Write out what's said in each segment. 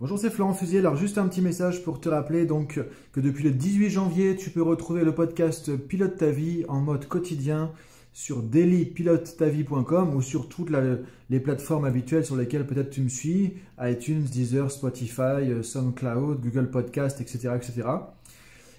Bonjour, c'est Florent Fusier. Alors, juste un petit message pour te rappeler donc que depuis le 18 janvier, tu peux retrouver le podcast Pilote ta vie en mode quotidien sur dailypilotetavie.com ou sur toutes les plateformes habituelles sur lesquelles peut-être tu me suis, iTunes, Deezer, Spotify, SoundCloud, Google Podcast, etc., etc.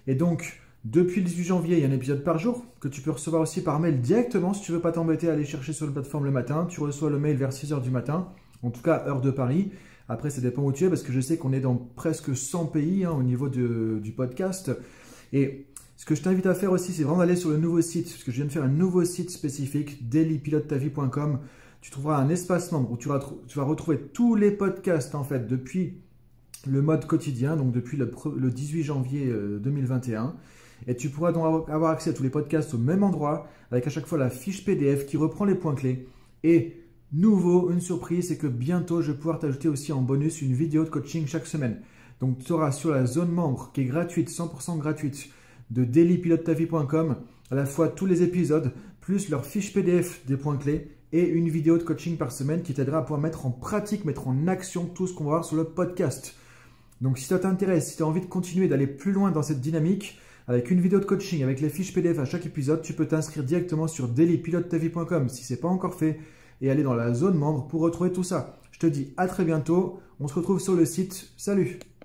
Et donc, depuis le 18 janvier, il y a un épisode par jour que tu peux recevoir aussi par mail directement si tu veux pas t'embêter à aller chercher sur la plateforme le matin. Tu reçois le mail vers 6h du matin, en tout cas heure de Paris. Après, ça dépend où tu es parce que je sais qu'on est dans presque 100 pays hein, au niveau du podcast. Et ce que je t'invite à faire aussi, c'est vraiment d'aller sur le nouveau site, parce que je viens de faire un nouveau site spécifique, dailypilotetavie.com. Tu trouveras un espace membre où tu vas, retrouver tous les podcasts en fait depuis le mode quotidien, donc depuis le, le 18 janvier 2021. Euh, Et tu pourras donc avoir accès à tous les podcasts au même endroit, avec à chaque fois la fiche PDF qui reprend les points clés. Et Nouveau, une surprise, c'est que bientôt je vais pouvoir t'ajouter aussi en bonus une vidéo de coaching chaque semaine. Donc tu auras sur la zone membre qui est gratuite, 100% gratuite, de dailypilotetavie.com, à la fois tous les épisodes, plus leur fiche PDF des points clés et une vidéo de coaching par semaine qui t'aidera à pouvoir mettre en pratique, mettre en action tout ce qu'on va voir sur le podcast. Donc si ça t'intéresse, si tu as envie de continuer d'aller plus loin dans cette dynamique, avec une vidéo de coaching, avec les fiches PDF à chaque épisode, tu peux t'inscrire directement sur dailypilotetavie.com si ce n'est pas encore fait et aller dans la zone membre pour retrouver tout ça. Je te dis à très bientôt. On se retrouve sur le site. Salut